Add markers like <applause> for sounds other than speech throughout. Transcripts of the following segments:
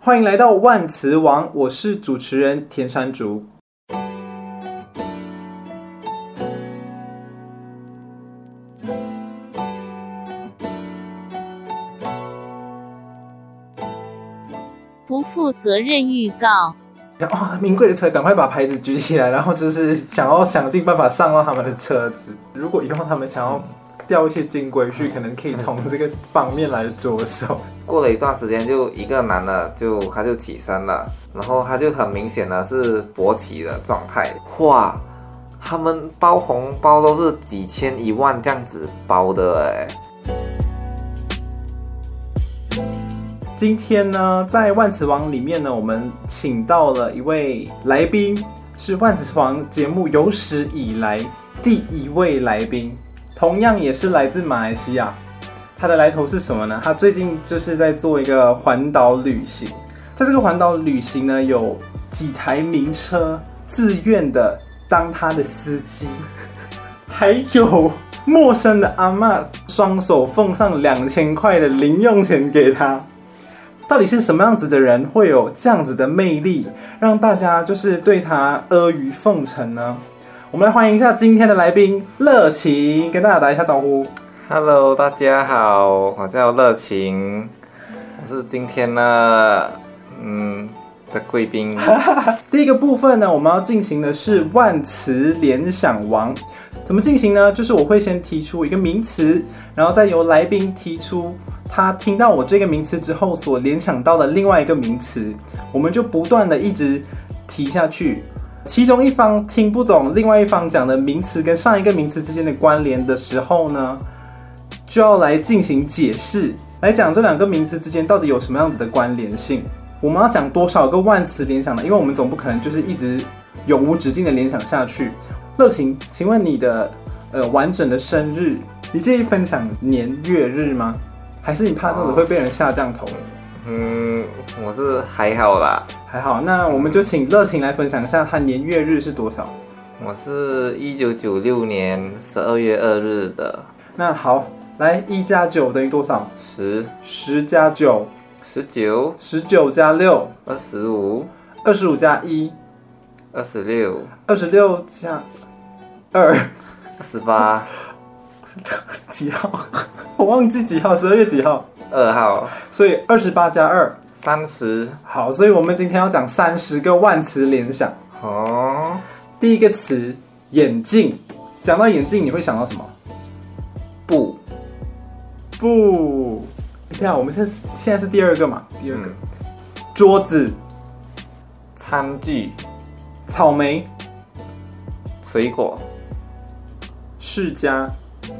欢迎来到万磁王，我是主持人田山竹。不负责任预告。哇、哦，名贵的车，赶快把牌子举起来，然后就是想要想尽办法上到他们的车子。如果以后他们想要钓一些金龟婿，可能可以从这个方面来着手。过了一段时间，就一个男的就他就起身了，然后他就很明显的是勃起的状态。哇，他们包红包都是几千一万这样子包的哎。今天呢，在万磁王里面呢，我们请到了一位来宾，是万磁王节目有史以来第一位来宾，同样也是来自马来西亚。他的来头是什么呢？他最近就是在做一个环岛旅行，在这个环岛旅行呢，有几台名车自愿的当他的司机，还有陌生的阿嬷双手奉上两千块的零用钱给他。到底是什么样子的人会有这样子的魅力，让大家就是对他阿谀奉承呢？我们来欢迎一下今天的来宾乐晴，跟大家打一下招呼。Hello，大家好，我叫乐晴，我是今天呢嗯的贵宾。<laughs> 第一个部分呢，我们要进行的是万词联想王。怎么进行呢？就是我会先提出一个名词，然后再由来宾提出他听到我这个名词之后所联想到的另外一个名词，我们就不断的一直提下去。其中一方听不懂另外一方讲的名词跟上一个名词之间的关联的时候呢，就要来进行解释，来讲这两个名词之间到底有什么样子的关联性。我们要讲多少个万词联想呢？因为我们总不可能就是一直永无止境的联想下去。乐晴，请问你的呃完整的生日，你介意分享年月日吗？还是你怕这样子会被人下降头？嗯，我是还好啦，还好。那我们就请乐晴来分享一下她年月日是多少？我是一九九六年十二月二日的。那好，来一加九等于多少？十。十加九，十九。十九加六，二十五。二十五加一，二十六。二十六加。二二十八 <laughs> 几号？<laughs> 我忘记几号，十二月几号？二号。所以二十八加二，三十。好，所以我们今天要讲三十个万词联想。哦。第一个词眼镜，讲到眼镜，你会想到什么？布。布。等下，我们现在现在是第二个嘛？第二个。嗯、桌子。餐具。草莓。水果。世家，嗯，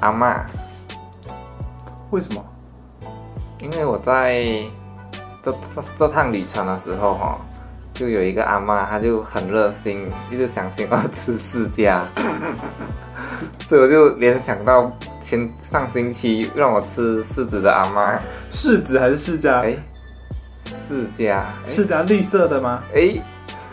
阿嬷，为什么？因为我在这这这趟旅程的时候，哈，就有一个阿嬷，她就很热心，一直想请我吃世家，<coughs> 所以我就联想到前上星期让我吃柿子的阿妈，柿子还是释迦？哎，释迦，释迦绿色的吗？哎。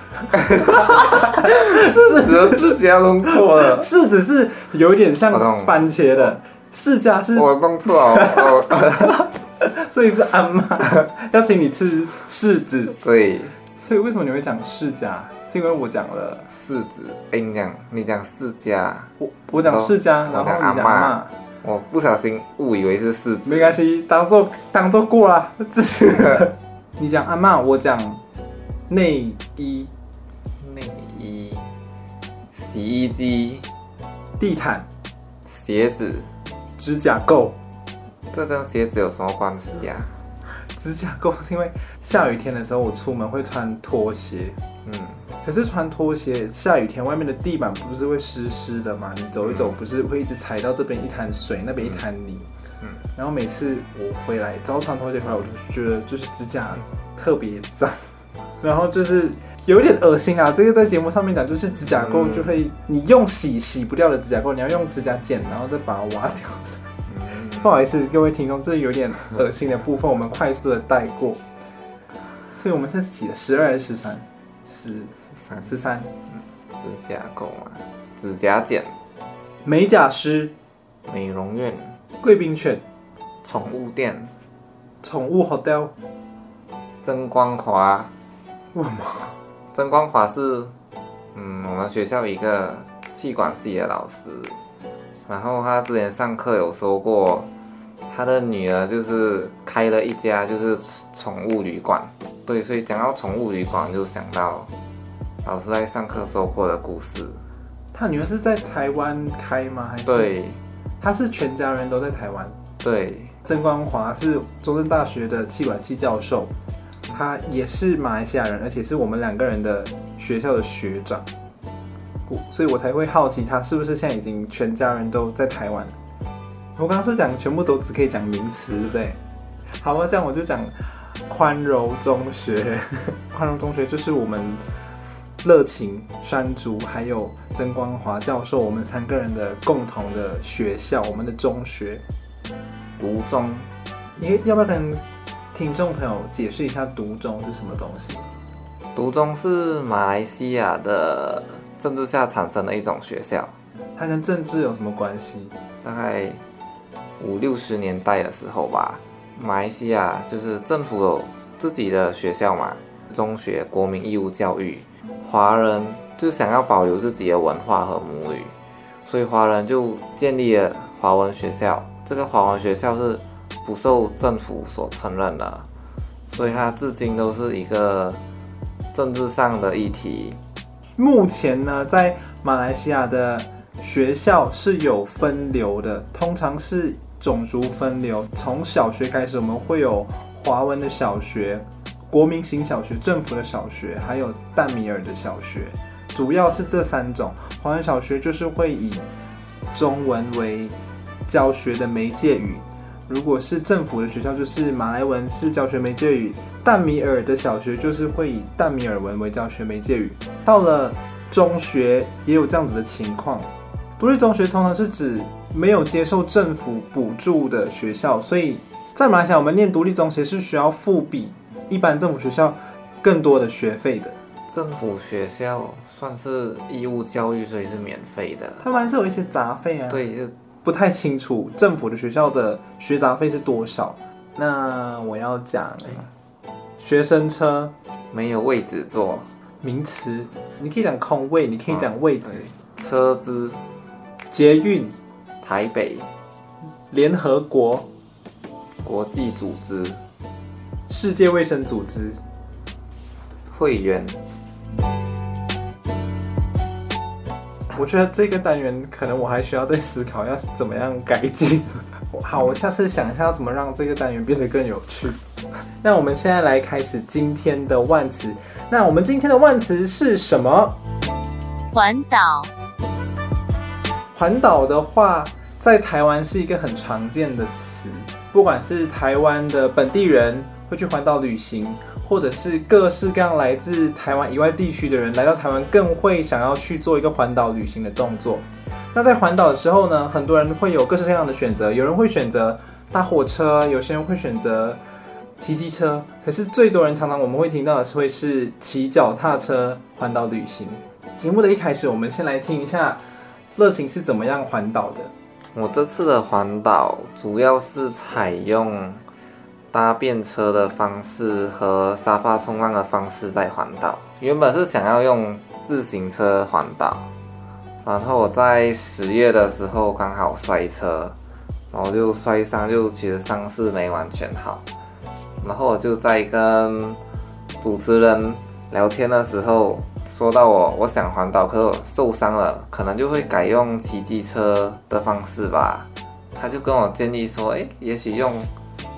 <laughs> 柿子和释迦弄错了，柿子是有点像番茄的，释迦是我弄错了，<laughs> 所以是阿妈。<laughs> 要请你吃柿子，对，所以为什么你会讲释迦？是因为我讲了。柿子，哎，你讲你讲释迦，我我讲释迦，然后你讲阿嬷，我不小心误以为是柿子，没关系，当做当做过了，这是 <laughs> 你讲阿妈，我讲内衣。洗衣机、地毯、鞋子、指甲垢，这跟鞋子有什么关系呀？指甲垢是因为下雨天的时候我出门会穿拖鞋，嗯，可是穿拖鞋下雨天外面的地板不是会湿湿的嘛？你走一走不是会一直踩到这边一滩水，那边一滩泥，嗯，然后每次我回来只要穿拖鞋回来，我就觉得就是指甲特别脏，<laughs> 然后就是。有一点恶心啊！这个在节目上面讲，就是指甲垢就会，你用洗洗不掉的指甲垢，你要用指甲剪，然后再把它挖掉。不好意思，各位听众，这有点恶心的部分，我们快速的带过。所以我们这是几的十二还是十三？十三十三。指甲垢啊，指甲剪，美甲师，美容院，贵宾犬，宠物店，宠物 hotel。曾光华。为什么？曾光华是，嗯，我们学校一个气管系的老师，然后他之前上课有说过，他的女儿就是开了一家就是宠物旅馆。对，所以讲到宠物旅馆，就想到老师在上课说过的故事。他女儿是在台湾开吗？还是？对，他是全家人都在台湾。对，曾光华是中正大学的气管系教授，他也是马来西亚人，而且是我们两个人的学校的学长，所以我才会好奇他是不是现在已经全家人都在台湾。我刚刚是讲全部都只可以讲名词，对不对？好吧，这样我就讲。宽柔中学，<laughs> 宽柔中学就是我们乐情、山竹还有曾光华教授，我们三个人的共同的学校，我们的中学。独中，你要不要跟听众朋友解释一下独中是什么东西？独中是马来西亚的政治下产生的一种学校。它跟政治有什么关系？大概五六十年代的时候吧。马来西亚就是政府有自己的学校嘛，中学国民义务教育，华人就想要保留自己的文化和母语，所以华人就建立了华文学校。这个华文学校是不受政府所承认的，所以它至今都是一个政治上的议题。目前呢，在马来西亚的学校是有分流的，通常是。种族分流，从小学开始，我们会有华文的小学、国民型小学、政府的小学，还有淡米尔的小学，主要是这三种。华文小学就是会以中文为教学的媒介语，如果是政府的学校，就是马来文是教学媒介语。淡米尔的小学就是会以淡米尔文为教学媒介语。到了中学也有这样子的情况。独立中学通常是指没有接受政府补助的学校，所以在马来西亚，我们念独立中学是需要付比一般政府学校更多的学费的。政府学校算是义务教育，所以是免费的。他们还是有一些杂费啊。对，就不太清楚政府的学校的学杂费是多少。那我要讲学生车。没有位置坐，名词，你可以讲空位，你可以讲位置，车资。捷运、台北、联合国、国际组织、世界卫生组织、会员。我觉得这个单元可能我还需要再思考要怎么样改进。<laughs> 好，我下次想一下要怎么让这个单元变得更有趣。<laughs> 那我们现在来开始今天的万词。那我们今天的万词是什么？环岛。环岛的话，在台湾是一个很常见的词，不管是台湾的本地人会去环岛旅行，或者是各式各样来自台湾以外地区的人来到台湾，更会想要去做一个环岛旅行的动作。那在环岛的时候呢，很多人会有各式各样的选择，有人会选择搭火车，有些人会选择骑机车，可是最多人常常我们会听到的是会是骑脚踏车环岛旅行。节目的一开始，我们先来听一下。热情是怎么样环岛的？我这次的环岛主要是采用搭便车的方式和沙发冲浪的方式在环岛。原本是想要用自行车环岛，然后我在十月的时候刚好摔车，然后就摔伤，就其实伤势没完全好。然后我就在跟主持人聊天的时候。说到我，我想环岛，可是我受伤了，可能就会改用骑机车的方式吧。他就跟我建议说，诶，也许用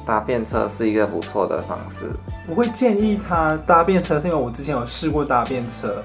搭便车是一个不错的方式。我会建议他搭便车，是因为我之前有试过搭便车，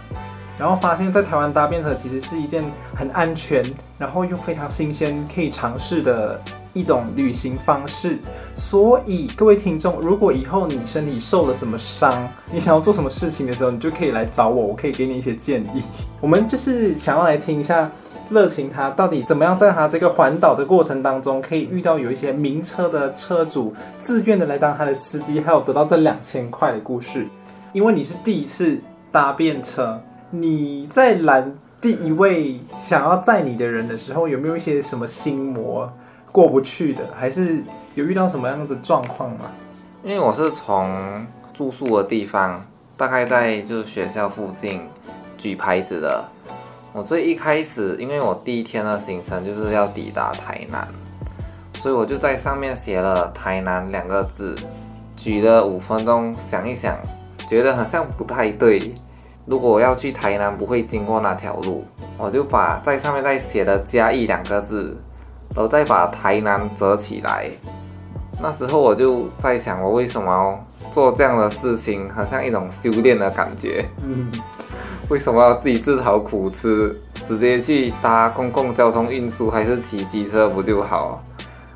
然后发现，在台湾搭便车其实是一件很安全，然后又非常新鲜，可以尝试的。一种旅行方式，所以各位听众，如果以后你身体受了什么伤，你想要做什么事情的时候，你就可以来找我，我可以给你一些建议。<laughs> 我们就是想要来听一下乐晴他到底怎么样在他这个环岛的过程当中，可以遇到有一些名车的车主自愿的来当他的司机，还有得到这两千块的故事。因为你是第一次搭便车，你在拦第一位想要载你的人的时候，有没有一些什么心魔？过不去的，还是有遇到什么样的状况吗？因为我是从住宿的地方，大概在就是学校附近举牌子的。我最一开始，因为我第一天的行程就是要抵达台南，所以我就在上面写了“台南”两个字，举了五分钟，想一想，觉得好像不太对。如果我要去台南，不会经过那条路，我就把在上面再写的“嘉义”两个字，都再把台南折起来。那时候我就在想，我为什么要做这样的事情，好像一种修炼的感觉。嗯。为什么要自己自讨苦吃？直接去搭公共交通运输，还是骑机车不就好？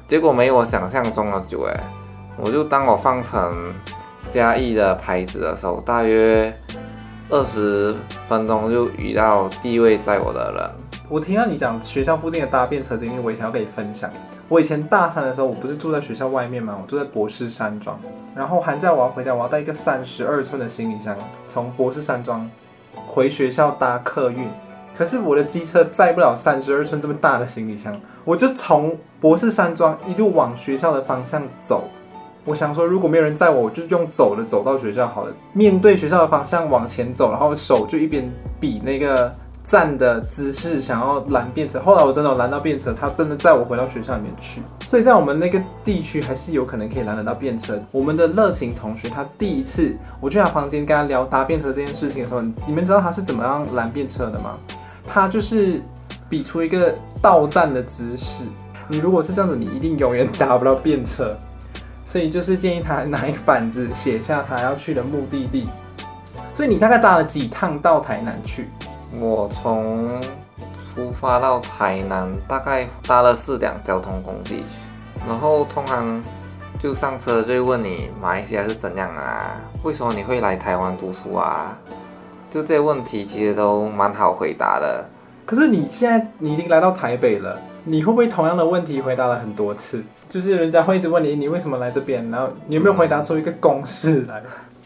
结果没我想象中的久哎！我就当我放成嘉义的牌子的时候，大约二十分钟就遇到第一位在我的人。我听到你讲学校附近的搭便车经历，我也想要跟你分享。我以前大三的时候，我不是住在学校外面吗？我住在博士山庄，然后寒假我要回家，我要带一个三十二寸的行李箱从博士山庄。回学校搭客运，可是我的机车载不了三十二寸这么大的行李箱，我就从博士山庄一路往学校的方向走。我想说，如果没有人载我，我就用走的走到学校好了，面对学校的方向往前走，然后手就一边比那个。站的姿势想要拦便车，后来我真的有拦到便车，他真的载我回到学校里面去。所以在我们那个地区还是有可能可以拦得到便车。我们的热情同学，他第一次我去他房间跟他聊搭便车这件事情的时候，你们知道他是怎么样拦便车的吗？他就是比出一个倒站的姿势。你如果是这样子，你一定永远搭不到便车。所以就是建议他拿一个板子写下他要去的目的地。所以你大概搭了几趟到台南去？我从出发到台南，大概搭了四辆交通工具，然后通常就上车就会问你马来西亚是怎样啊？为什么你会来台湾读书啊？就这些问题其实都蛮好回答的。可是你现在你已经来到台北了，你会不会同样的问题回答了很多次？就是人家会一直问你，你为什么来这边？然后你有没有回答出一个公式来？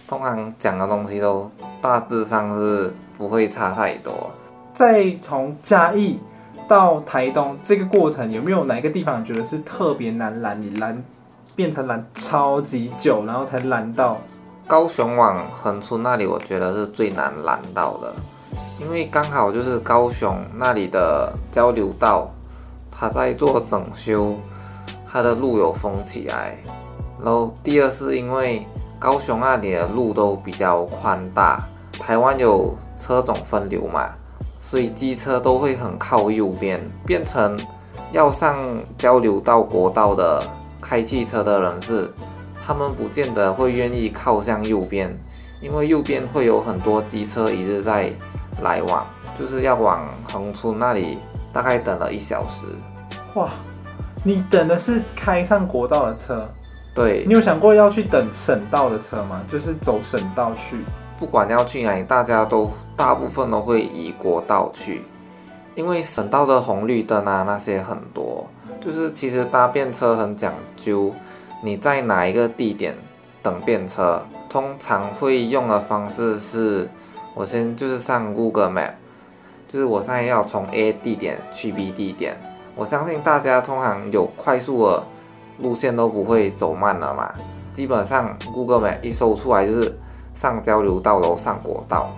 通常讲的东西都大致上是。不会差太多。再从嘉义到台东这个过程，有没有哪一个地方觉得是特别难拦？你拦变成拦超级久，然后才拦到？高雄往恒春那里，我觉得是最难拦到的，因为刚好就是高雄那里的交流道，它在做整修，它的路有封起来。然后第二是因为高雄那里的路都比较宽大，台湾有。车种分流嘛，所以机车都会很靠右边，变成要上交流道国道的开汽车的人士，他们不见得会愿意靠向右边，因为右边会有很多机车一直在来往，就是要往恒春那里，大概等了一小时。哇，你等的是开上国道的车？对。你有想过要去等省道的车吗？就是走省道去。不管要去哪里，大家都大部分都会以国道去，因为省道的红绿灯啊那些很多，就是其实搭便车很讲究，你在哪一个地点等便车，通常会用的方式是，我先就是上 Google Map，就是我现在要从 A 地点去 B 地点，我相信大家通常有快速的路线都不会走慢了嘛，基本上 Google Map 一搜出来就是。上交流道楼上国道，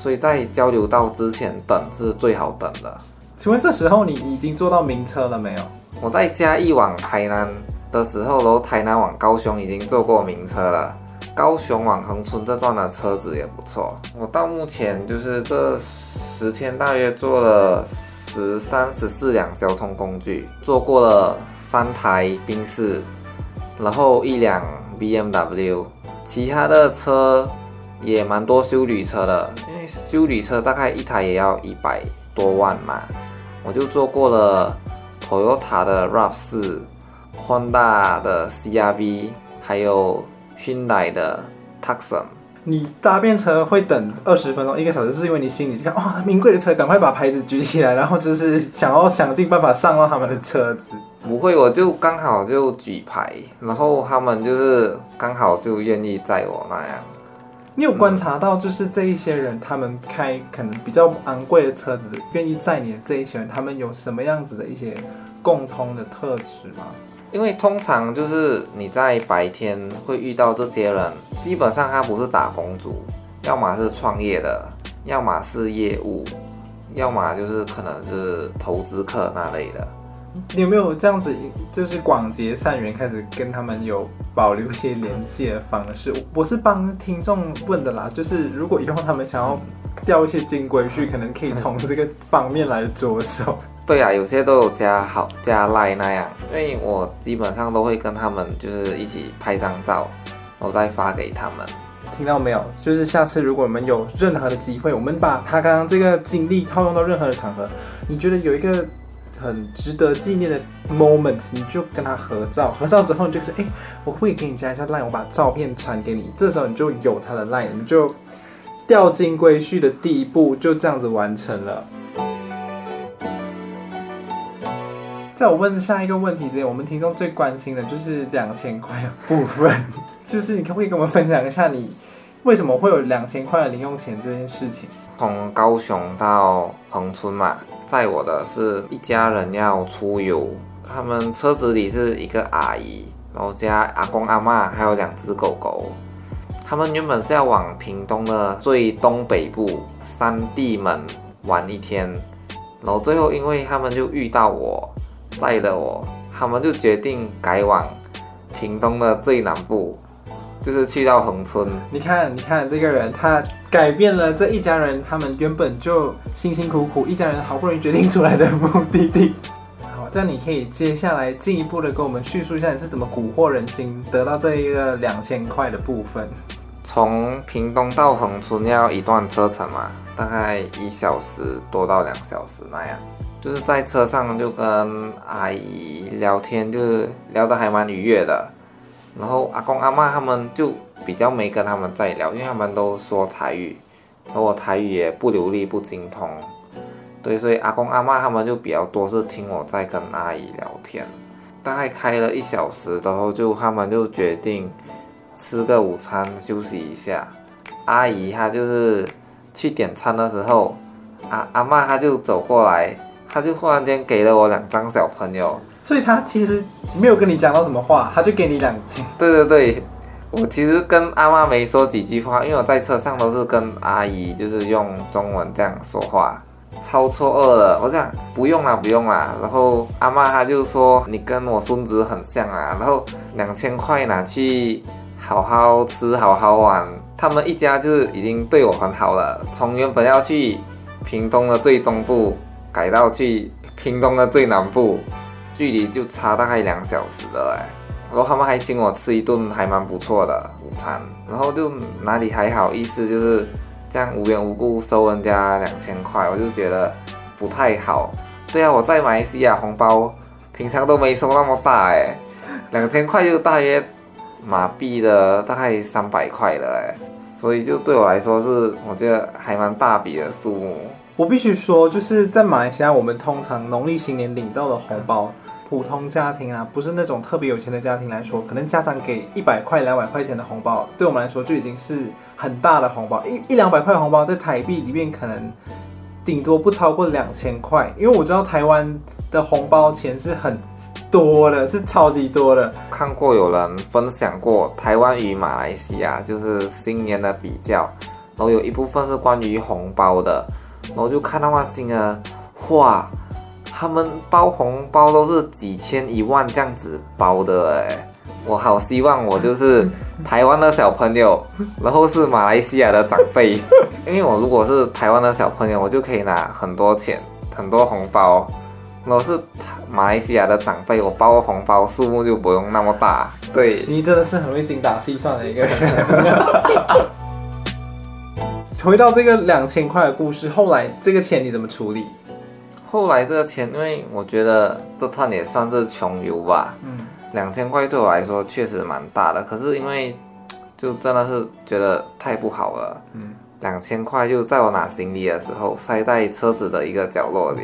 所以在交流道之前等是最好等的。请问这时候你已经坐到名车了没有？我在嘉义往台南的时候，然后台南往高雄已经坐过名车了。高雄往恒春这段的车子也不错。我到目前就是这十天大约坐了十三、十四辆交通工具，坐过了三台宾士，然后一辆 BMW。其他的车也蛮多修旅车的，因为修旅车大概一台也要一百多万嘛。我就坐过了 Toyota 的 RAV4、Honda 的 CR-V，还有 Hyundai 的 Tucson。你搭便车会等二十分钟、一个小时，是因为你心里就看哇，名贵的车，赶快把牌子举起来，然后就是想要想尽办法上到他们的车子。不会，我就刚好就举牌，然后他们就是刚好就愿意载我那样。你有观察到，就是这一些人，他们开可能比较昂贵的车子，愿意载你的这一些人，他们有什么样子的一些共通的特质吗？因为通常就是你在白天会遇到这些人，基本上他不是打工族，要么是创业的，要么是业务，要么就是可能是投资客那类的。你有没有这样子，就是广结善缘，开始跟他们有保留一些联系的方式？我是帮听众问的啦，就是如果以后他们想要钓一些金龟婿，可能可以从这个方面来着手。对啊，有些都有加好加赖那样，因为我基本上都会跟他们就是一起拍张照，然后再发给他们。听到没有？就是下次如果我们有任何的机会，我们把他刚刚这个经历套用到任何的场合，你觉得有一个？很值得纪念的 moment，你就跟他合照，合照之后你就说，哎、欸，我会给你加一下 line，我把照片传给你，这时候你就有他的 line，你就钓金龟婿的第一步就这样子完成了。在我问下一个问题之前，我们听众最关心的就是两千块的部分，<laughs> 就是你可不可以跟我们分享一下你为什么会有两千块的零用钱这件事情？从高雄到恒春嘛。载我的是一家人要出游，他们车子里是一个阿姨，然后加阿公阿嬷，还有两只狗狗。他们原本是要往屏东的最东北部三地门玩一天，然后最后因为他们就遇到我，载了我，他们就决定改往屏东的最南部。就是去到恒村，你看，你看这个人，他改变了这一家人，他们原本就辛辛苦苦一家人好不容易决定出来的目的地。<laughs> 好，这样你可以接下来进一步的跟我们叙述一下你是怎么蛊惑人心，得到这一个两千块的部分。从屏东到恒村要一段车程嘛，大概一小时多到两小时那样。就是在车上就跟阿姨聊天，就是聊得还蛮愉悦的。然后阿公阿嬷他们就比较没跟他们在聊，因为他们都说台语，而我台语也不流利不精通，对，所以阿公阿嬷他们就比较多是听我在跟阿姨聊天。大概开了一小时，然后就他们就决定吃个午餐休息一下。阿姨她就是去点餐的时候，阿阿嬷她就走过来，她就忽然间给了我两张小朋友。所以他其实没有跟你讲到什么话，他就给你两千。对对对，我其实跟阿妈没说几句话，因为我在车上都是跟阿姨就是用中文这样说话，超错愕了。我讲不用啦不用啦，然后阿妈她就说你跟我孙子很像啊，然后两千块拿去好好吃好好玩。他们一家就是已经对我很好了，从原本要去屏东的最东部改到去屏东的最南部。距离就差大概两小时了哎，然后他们还请我吃一顿还蛮不错的午餐，然后就哪里还好意思就是这样无缘无故收人家两千块，我就觉得不太好。对啊，我在马来西亚红包平常都没收那么大哎，<laughs> 两千块就大约马币的大概三百块了哎，所以就对我来说是我觉得还蛮大笔的数目。我必须说，就是在马来西亚，我们通常农历新年领到的红包，普通家庭啊，不是那种特别有钱的家庭来说，可能家长给一百块、两百块钱的红包，对我们来说就已经是很大的红包。一一两百块红包在台币里面，可能顶多不超过两千块。因为我知道台湾的红包钱是很多的，是超级多的。看过有人分享过台湾与马来西亚就是新年的比较，然后有一部分是关于红包的。然后就看到那金额，哇，他们包红包都是几千一万这样子包的哎，我好希望我就是台湾的小朋友，然后是马来西亚的长辈，<laughs> 因为我如果是台湾的小朋友，我就可以拿很多钱，很多红包；如果是马来西亚的长辈，我包的红包数目就不用那么大。对，你真的是很会精打细算的一个人。<laughs> 回到这个两千块的故事，后来这个钱你怎么处理？后来这个钱，因为我觉得这趟也算是穷游吧。嗯，两千块对我来说确实蛮大的，可是因为就真的是觉得太不好了。嗯，两千块就在我拿行李的时候塞在车子的一个角落里，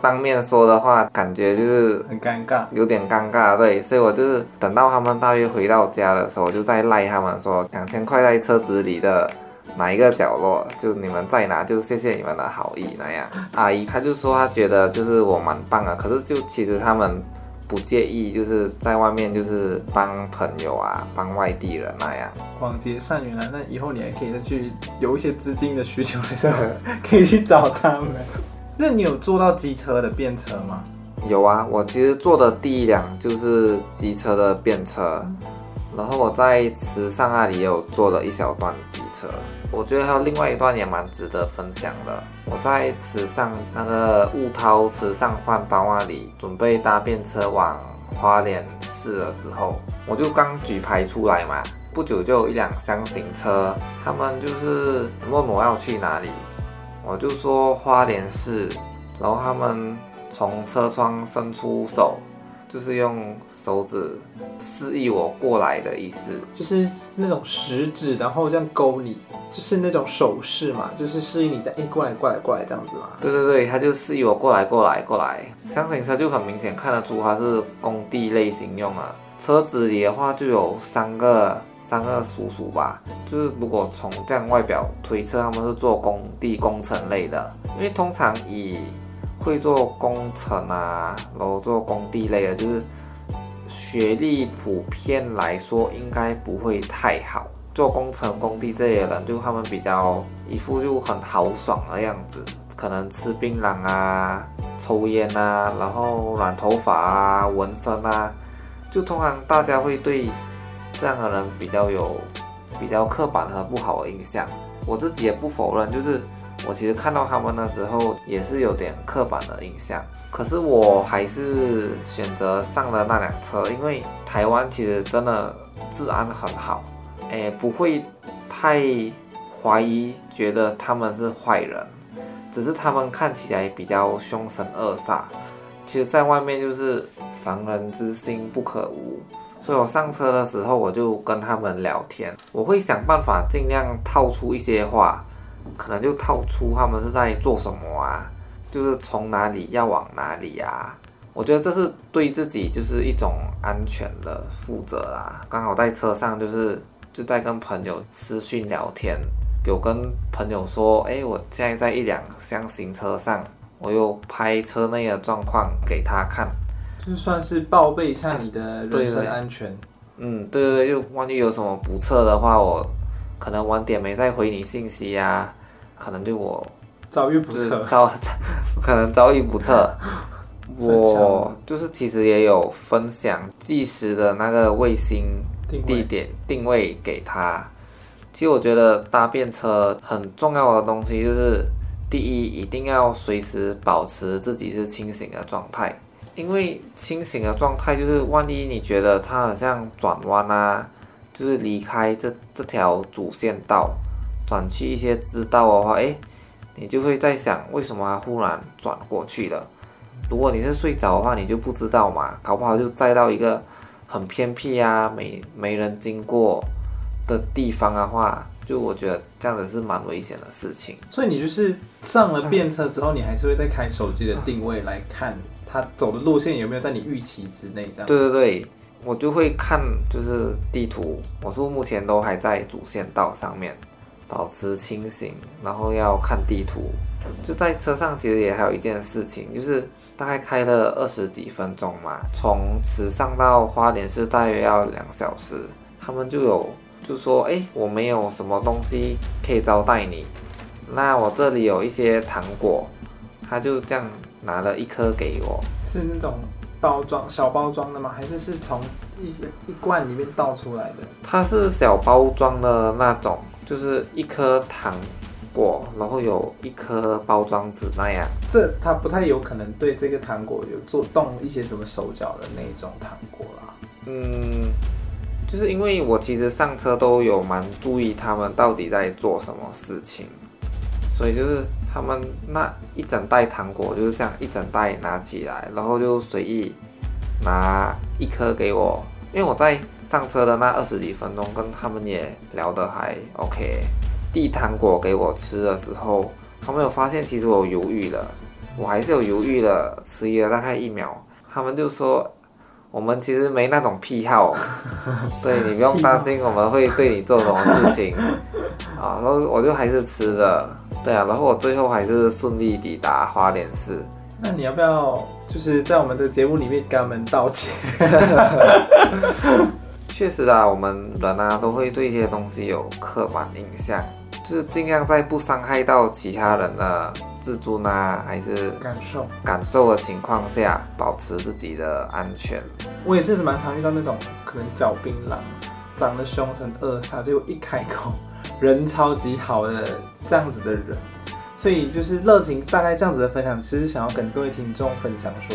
当面说的话感觉就是很尴尬，有点尴尬。对，所以我就是等到他们大约回到家的时候，我就在赖他们说两千块在车子里的。哪一个角落，就你们在哪，就谢谢你们的好意那样。阿姨她就说她觉得就是我蛮棒啊，可是就其实他们不介意，就是在外面就是帮朋友啊，帮外地人那样。广结善缘啊，那以后你还可以再去有一些资金的需求的时候，可以去找他们。<laughs> 那你有坐到机车的便车吗？有啊，我其实坐的第一辆就是机车的便车，然后我在池上那里也有坐了一小段机车。我觉得还有另外一段也蛮值得分享的。我在池上那个雾涛池上饭包那里准备搭便车往花莲市的时候，我就刚举牌出来嘛，不久就有一辆箱型车，他们就是问我要去哪里，我就说花莲市，然后他们从车窗伸出手。就是用手指示意我过来的意思，就是那种食指，然后这样勾你，就是那种手势嘛，就是示意你在哎、欸、过来过来过来这样子嘛。对对对，他就示意我过来过来过来。厢型车就很明显看得出它是工地类型用啊。车子里的话就有三个三个叔叔吧，就是如果从这样外表推测，他们是做工地工程类的，因为通常以会做工程啊，然后做工地类的，就是学历普遍来说应该不会太好。做工程工地这些人，就他们比较一副就很豪爽的样子，可能吃槟榔啊、抽烟啊，然后染头发啊、纹身啊，就通常大家会对这样的人比较有比较刻板和不好的印象。我自己也不否认，就是。我其实看到他们的时候也是有点刻板的印象，可是我还是选择上了那辆车，因为台湾其实真的治安很好，诶，不会太怀疑，觉得他们是坏人，只是他们看起来比较凶神恶煞，其实在外面就是防人之心不可无，所以我上车的时候我就跟他们聊天，我会想办法尽量套出一些话。可能就套出他们是在做什么啊，就是从哪里要往哪里啊。我觉得这是对自己就是一种安全的负责啦。刚好在车上就是就在跟朋友私讯聊天，有跟朋友说，哎，我现在在一辆箱型车上，我又拍车内的状况给他看，就算是报备一下你的人身安全。嗯，对对对，就万一有什么不测的话，我。可能晚点没再回你信息啊，可能对我遭遇不测，遭 <laughs> 可能遭遇不测。<laughs> 我就是其实也有分享计时的那个卫星地点定位给他。其实我觉得搭便车很重要的东西就是，第一一定要随时保持自己是清醒的状态，因为清醒的状态就是万一你觉得它好像转弯啊。就是离开这这条主线道，转去一些知道的话，诶，你就会在想，为什么他忽然转过去了？如果你是睡着的话，你就不知道嘛，搞不好就载到一个很偏僻啊，没没人经过的地方的话，就我觉得这样子是蛮危险的事情。所以你就是上了便车之后，你还是会再开手机的定位来看他走的路线有没有在你预期之内，这样。对对对。我就会看，就是地图，我是目前都还在主线道上面，保持清醒，然后要看地图。就在车上，其实也还有一件事情，就是大概开了二十几分钟嘛，从池上到花莲市大约要两小时。他们就有就说，哎，我没有什么东西可以招待你，那我这里有一些糖果，他就这样拿了一颗给我，是那种。包装小包装的吗？还是是从一一罐里面倒出来的？它是小包装的那种，就是一颗糖果，然后有一颗包装纸那样。这它不太有可能对这个糖果有做动一些什么手脚的那种糖果啦。嗯，就是因为我其实上车都有蛮注意他们到底在做什么事情，所以就是。他们那一整袋糖果就是这样一整袋拿起来，然后就随意拿一颗给我，因为我在上车的那二十几分钟跟他们也聊得还 OK。递糖果给我吃的时候，他们有发现其实我犹豫了，我还是有犹豫了，迟疑了大概一秒，他们就说我们其实没那种癖好，<laughs> 对，你不用担心我们会对你做什么事情。<laughs> 啊，然后我就还是吃了，对啊，然后我最后还是顺利抵达花莲市。那你要不要就是在我们的节目里面跟他们道歉？<laughs> 确实啊，我们人啊都会对一些东西有刻板印象，就是尽量在不伤害到其他人的自尊啊，还是感受感受的情况下，保持自己的安全。我也是蛮常遇到那种可能嚼槟榔，长得凶神恶煞，结果一开口人超级好的这样子的人。所以就是热情大概这样子的分享，其实想要跟各位听众分享说，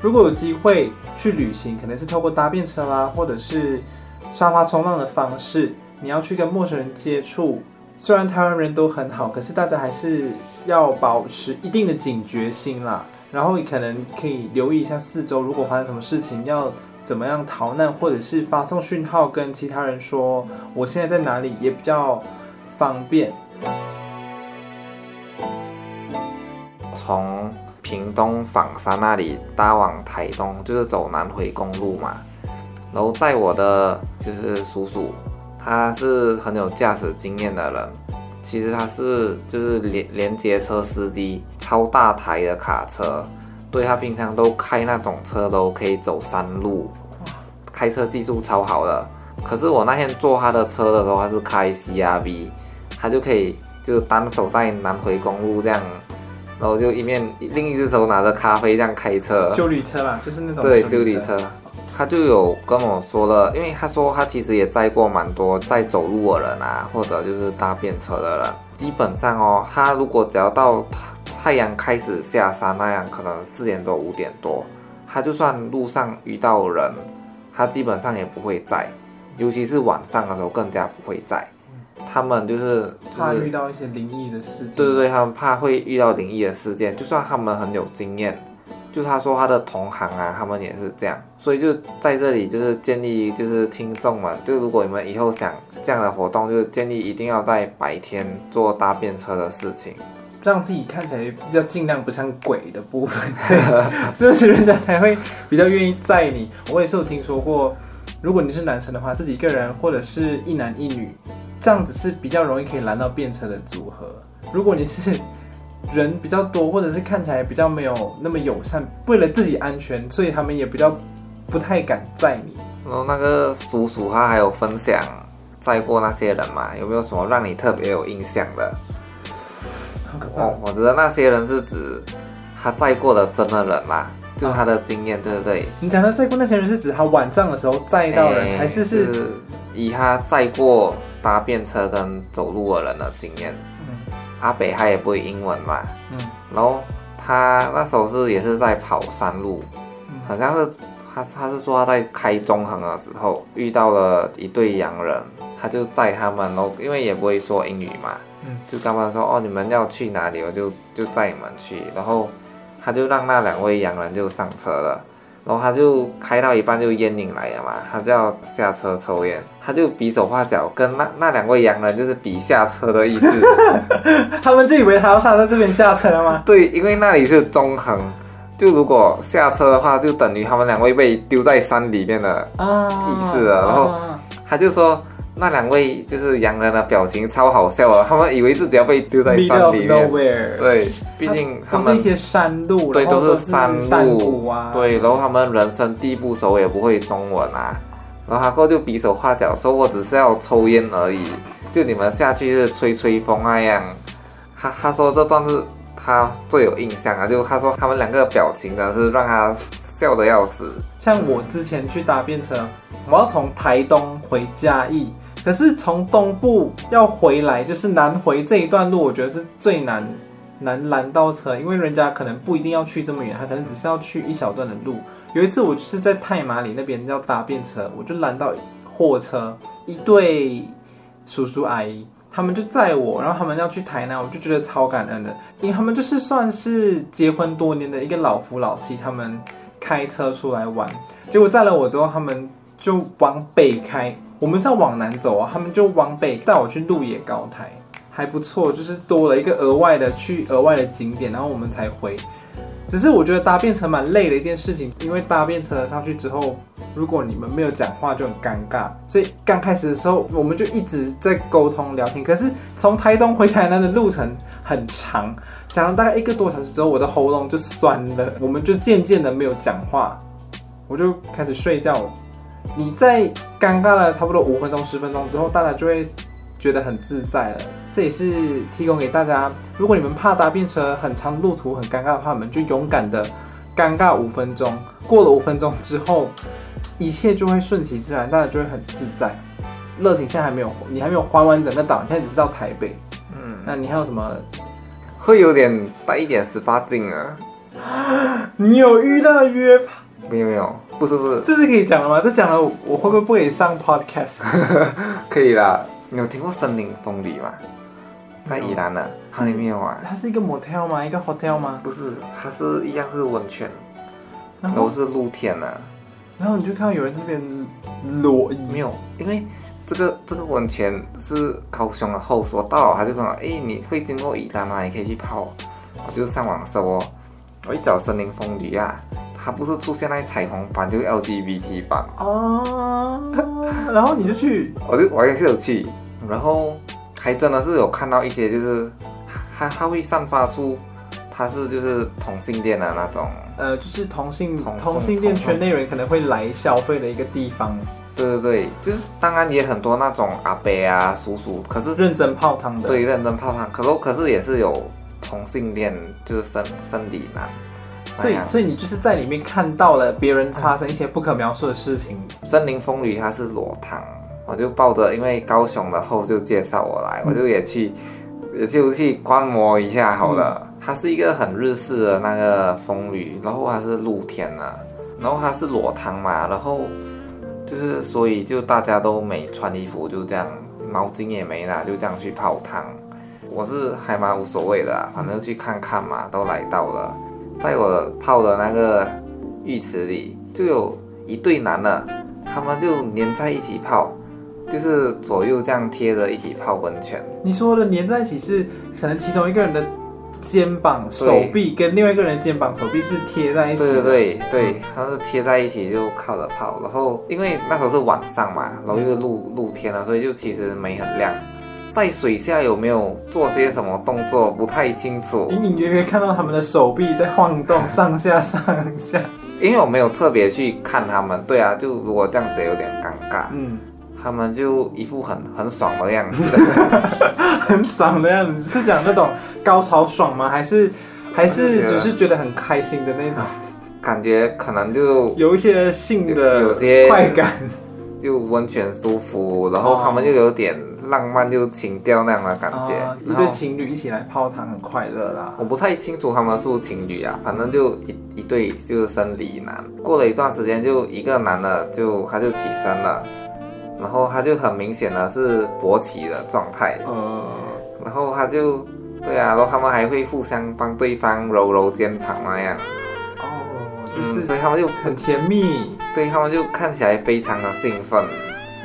如果有机会去旅行，可能是透过搭便车啦，或者是沙发冲浪的方式，你要去跟陌生人接触。虽然台湾人都很好，可是大家还是要保持一定的警觉心啦。然后你可能可以留意一下四周，如果发生什么事情，要怎么样逃难，或者是发送讯号跟其他人说我现在在哪里，也比较方便。从屏东枋山那里搭往台东，就是走南回公路嘛。然后在我的就是叔叔，他是很有驾驶经验的人。其实他是就是连连接车司机，超大台的卡车。对，他平常都开那种车都可以走山路，开车技术超好的。可是我那天坐他的车的时候，他是开 CRV，他就可以就单手在南回公路这样。然后就一面另一只手拿着咖啡这样开车，修理车啦，就是那种对修理车。他就有跟我说了，因为他说他其实也载过蛮多在走路的人啊，或者就是搭便车的人。基本上哦，他如果只要到太阳开始下山那样，可能四点多五点多，他就算路上遇到人，他基本上也不会载，尤其是晚上的时候更加不会载。他们就是、就是、怕遇到一些灵异的事件，对对对，他们怕会遇到灵异的事件。就算他们很有经验，就他说他的同行啊，他们也是这样。所以就在这里就是建议，就是听众们，就如果你们以后想这样的活动，就是建议一定要在白天做搭便车的事情，让自己看起来要尽量不像鬼的部分，这是人家才会比较愿意载你。我也是有听说过，如果你是男生的话，自己一个人或者是一男一女。这样子是比较容易可以拦到便车的组合。如果你是 <laughs> 人比较多，或者是看起来比较没有那么友善，为了自己安全，所以他们也比较不太敢载你。然后那个叔叔他还有分享载过那些人嘛？有没有什么让你特别有印象的？哦，我觉得那些人是指他载过的真的人啦，就是他的经验，对不对？你讲的载过那些人是指他晚上的时候载到人，欸、还是是，是以他载过？搭便车跟走路的人的经验，嗯，阿北他也不会英文嘛，嗯，然后他那时候是也是在跑山路，嗯，好像是他他是说他在开中横的时候遇到了一对洋人，他就载他们，然后因为也不会说英语嘛，嗯，就跟他们说哦，你们要去哪里，我就就载你们去，然后他就让那两位洋人就上车了。然后他就开到一半就烟瘾来了嘛，他就要下车抽烟，他就比手画脚跟那那两位洋人就是比下车的意思，<laughs> 他们就以为他要他在这边下车吗？对，因为那里是中横，就如果下车的话，就等于他们两位被丢在山里面的意思了。然后他就说。那两位就是洋人的表情超好笑啊！他们以为自己要被丢在山里面。对，毕竟他们都是一些山路，对，都是山路啊。对，然后他们人生地不熟，也不会中文啊。然后他哥就比手画脚说：“我只是要抽烟而已，就你们下去是吹吹风那样。”他他说这段是他最有印象啊，就他说他们两个表情真的是让他笑得要死。像我之前去搭便车，我要从台东回嘉义。可是从东部要回来，就是南回这一段路，我觉得是最难难拦到车，因为人家可能不一定要去这么远，他可能只是要去一小段的路。有一次我就是在太麻里那边要搭便车，我就拦到货车，一对叔叔阿姨，他们就载我，然后他们要去台南，我就觉得超感恩的，因为他们就是算是结婚多年的一个老夫老妻，他们开车出来玩，结果载了我之后，他们就往北开。我们是要往南走啊，他们就往北带我去鹿野高台，还不错，就是多了一个额外的去额外的景点，然后我们才回。只是我觉得搭便车蛮累的一件事情，因为搭便车上去之后，如果你们没有讲话就很尴尬，所以刚开始的时候我们就一直在沟通聊天。可是从台东回台南的路程很长，讲了大概一个多小时之后，我的喉咙就酸了，我们就渐渐的没有讲话，我就开始睡觉。你在尴尬了差不多五分钟、十分钟之后，大家就会觉得很自在了。这也是提供给大家，如果你们怕搭便车很长路途很尴尬的话，你们就勇敢的尴尬五分钟。过了五分钟之后，一切就会顺其自然，大家就会很自在。热情现在还没有，你还没有环完整个岛，你现在只是到台北。嗯，那你还有什么？会有点带一点十八禁啊？<gasps> 你有遇到约炮？没有没有，不是不是，这是可以讲的吗？这讲了我会不会不可以上 podcast？<laughs> 可以啦。你有听过森林风里吗？在宜兰的，它里面有啊。它是一个 motel 吗？一个 hotel 吗？不是，它是一样是温泉，都是露天的。然后你就看到有人这边裸，没有，因为这个这个温泉是高雄的后所到，他就说，哎，你会经过宜兰吗？你可以去泡。我就上网搜哦，我一找森林风吕啊，它不是出现在彩虹版，就是 LGBT 版哦。然后你就去，<laughs> 我就我也是有去，<laughs> 然后。还真的是有看到一些，就是它它会散发出，它是就是同性恋的那种，呃，就是同性同，同性恋圈内人可能会来消费的一个地方。对对对，就是当然也很多那种阿伯啊叔叔，可是认真泡汤的，对，认真泡汤，可是可是也是有同性恋，就是生生理男。所以所以你就是在里面看到了别人发生一些不可描述的事情。森林风雨它是裸汤。我就抱着，因为高雄的后就介绍我来，我就也去，也就去观摩一下好了。它是一个很日式的那个风吕，然后它是露天的，然后它是裸汤嘛，然后就是所以就大家都没穿衣服，就这样毛巾也没拿，就这样去泡汤。我是还蛮无所谓的，反正去看看嘛，都来到了，在我泡的那个浴池里，就有一对男的，他们就黏在一起泡。就是左右这样贴着一起泡温泉。你说的粘在一起是可能其中一个人的肩膀、手臂跟另外一个人的肩膀、手臂是贴在一起。对对对对，他是贴在一起就靠着泡。然后因为那时候是晚上嘛，然后又露露天了，所以就其实没很亮。在水下有没有做些什么动作不太清楚，隐隐约约看到他们的手臂在晃动，上下上下。因为我没有特别去看他们。对啊，就如果这样子也有点尴尬。嗯。他们就一副很很爽的样子，<laughs> 很爽的样子，是讲那种高潮爽吗？还是还是只是觉得很开心的那种？感觉可能就有一些性的有些快感，就温泉舒服，然后他们就有点浪漫，就情调那样的感觉。哦、一对情侣一起来泡汤，很快乐啦。我不太清楚他们是不是情侣啊，反正就一一对就是生理男。过了一段时间，就一个男的就他就起身了。然后他就很明显的是勃起的状态，嗯，然后他就，对啊，然后他们还会互相帮对方揉揉肩膀那样，哦，就是，所以他们就很甜蜜，对，他们就看起来非常的兴奋，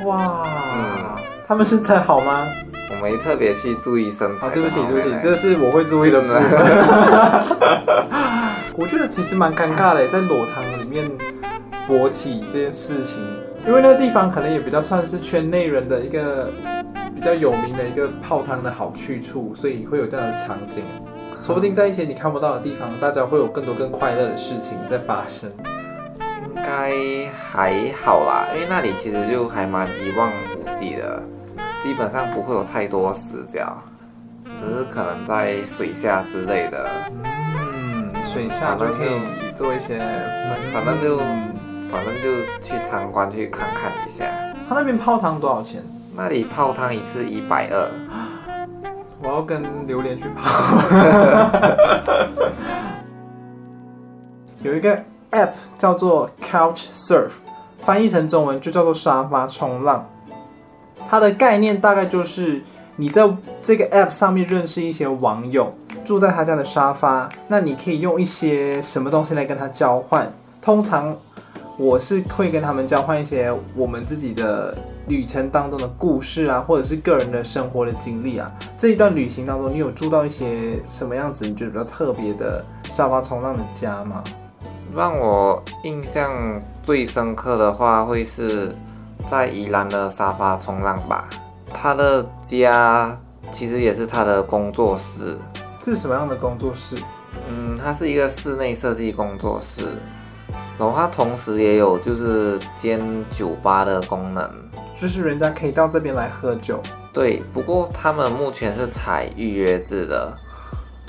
哇，嗯，他们身材好吗？我没特别去注意身材，对不起对不起，这是我会注意的部分。<laughs> 我觉得其实蛮尴尬的，在裸汤里面勃起这件事情。因为那个地方可能也比较算是圈内人的一个比较有名的一个泡汤的好去处，所以会有这样的场景。说不定在一些你看不到的地方，大家会有更多更快乐的事情在发生。应该还好啦，因为那里其实就还蛮一望无际的，基本上不会有太多死角，只是可能在水下之类的。嗯，水下就可以做一些，反正就。反正就去参观去看看一下。他那边泡汤多少钱？那里泡汤一次一百二。我要跟榴莲去泡。<laughs> 有一个 app 叫做 Couch Surf，翻译成中文就叫做沙发冲浪。它的概念大概就是你在这个 app 上面认识一些网友，住在他家的沙发，那你可以用一些什么东西来跟他交换？通常。我是会跟他们交换一些我们自己的旅程当中的故事啊，或者是个人的生活的经历啊。这一段旅行当中，你有住到一些什么样子？你觉得比较特别的沙发冲浪的家吗？让我印象最深刻的话，会是在宜兰的沙发冲浪吧。他的家其实也是他的工作室。这是什么样的工作室？嗯，它是一个室内设计工作室，然后它同时也有就是兼酒吧的功能，就是人家可以到这边来喝酒。对，不过他们目前是采预约制的，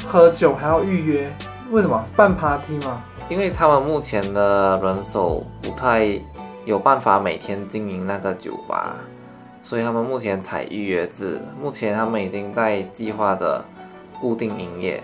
喝酒还要预约，为什么？办 party 吗？因为他们目前的人手不太有办法每天经营那个酒吧，所以他们目前采预约制。目前他们已经在计划着固定营业。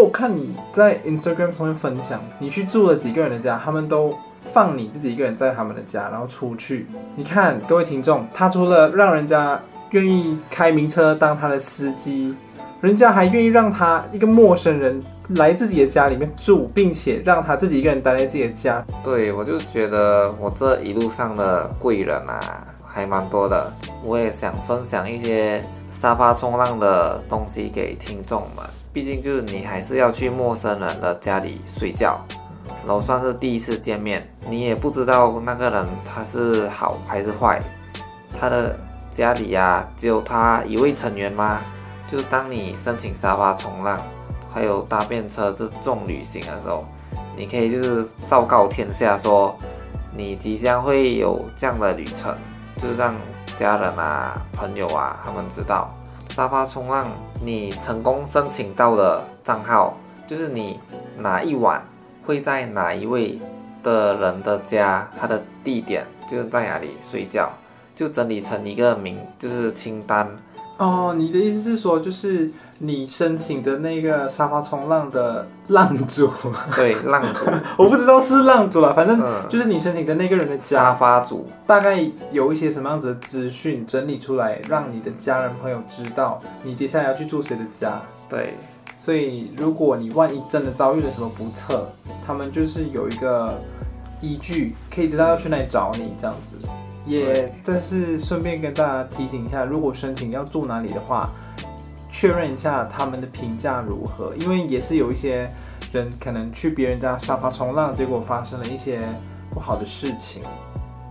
我看你在 Instagram 上面分享，你去住了几个人的家，他们都放你自己一个人在他们的家，然后出去。你看，各位听众，他除了让人家愿意开名车当他的司机，人家还愿意让他一个陌生人来自己的家里面住，并且让他自己一个人待在自己的家。对，我就觉得我这一路上的贵人啊，还蛮多的。我也想分享一些沙发冲浪的东西给听众们。毕竟就是你还是要去陌生人的家里睡觉，然后算是第一次见面，你也不知道那个人他是好还是坏，他的家里呀、啊、只有他一位成员吗？就当你申请沙发冲浪，还有搭便车这种旅行的时候，你可以就是昭告天下说，你即将会有这样的旅程，就是让家人啊、朋友啊他们知道。沙发冲浪，你成功申请到的账号，就是你哪一晚会在哪一位的人的家，他的地点就是在哪里睡觉，就整理成一个名，就是清单。哦，你的意思是说，就是你申请的那个沙发冲浪的浪主，对，浪主，<laughs> 我不知道是浪主了，反正就是你申请的那个人的家，沙发主，大概有一些什么样子的资讯整理出来，让你的家人朋友知道你接下来要去住谁的家。对，所以如果你万一真的遭遇了什么不测，他们就是有一个依据，可以知道要去哪里找你这样子。也，但是顺便跟大家提醒一下，如果申请要住哪里的话，确认一下他们的评价如何，因为也是有一些人可能去别人家沙发冲浪，结果发生了一些不好的事情。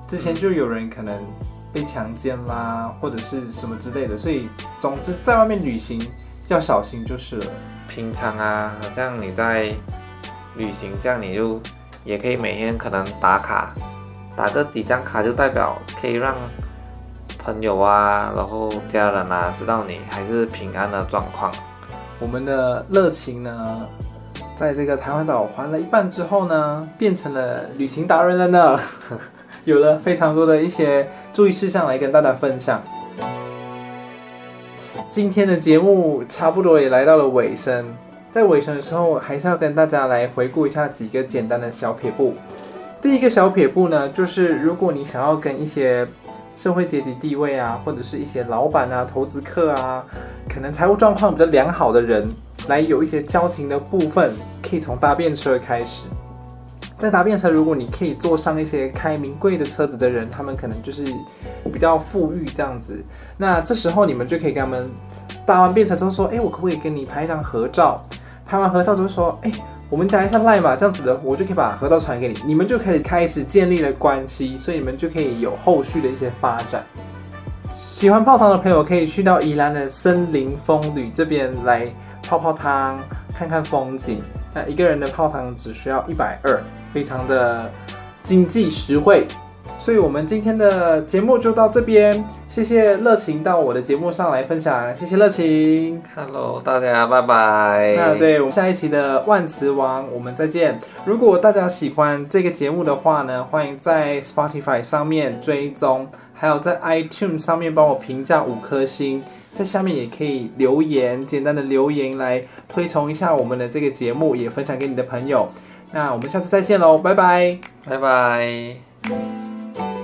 之前就有人可能被强奸啦，或者是什么之类的，所以总之在外面旅行要小心就是了。平常啊，好像你在旅行这样，你就也可以每天可能打卡。打个几张卡就代表可以让朋友啊，然后家人啊知道你还是平安的状况。我们的热情呢，在这个台湾岛环了一半之后呢，变成了旅行达人了呢，<laughs> 有了非常多的一些注意事项来跟大家分享。今天的节目差不多也来到了尾声，在尾声的时候，还是要跟大家来回顾一下几个简单的小撇步。第一个小撇步呢，就是如果你想要跟一些社会阶级地位啊，或者是一些老板啊、投资客啊，可能财务状况比较良好的人，来有一些交情的部分，可以从搭便车开始。在搭便车，如果你可以坐上一些开名贵的车子的人，他们可能就是比较富裕这样子。那这时候你们就可以跟他们搭完便车之后说：“哎，我可不可以跟你拍一张合照？”拍完合照之后说：“哎。”我们加一下 Line 嘛，这样子的，我就可以把合照传给你，你们就可以开始建立了关系，所以你们就可以有后续的一些发展。喜欢泡汤的朋友可以去到宜兰的森林风旅这边来泡泡汤，看看风景。那一个人的泡汤只需要一百二，非常的经济实惠。所以，我们今天的节目就到这边。谢谢乐晴到我的节目上来分享，谢谢乐晴。Hello，大家拜拜。那对，我们下一期的万磁王，我们再见。如果大家喜欢这个节目的话呢，欢迎在 Spotify 上面追踪，还有在 iTunes 上面帮我评价五颗星，在下面也可以留言，简单的留言来推崇一下我们的这个节目，也分享给你的朋友。那我们下次再见喽，拜拜，拜拜。Thank you.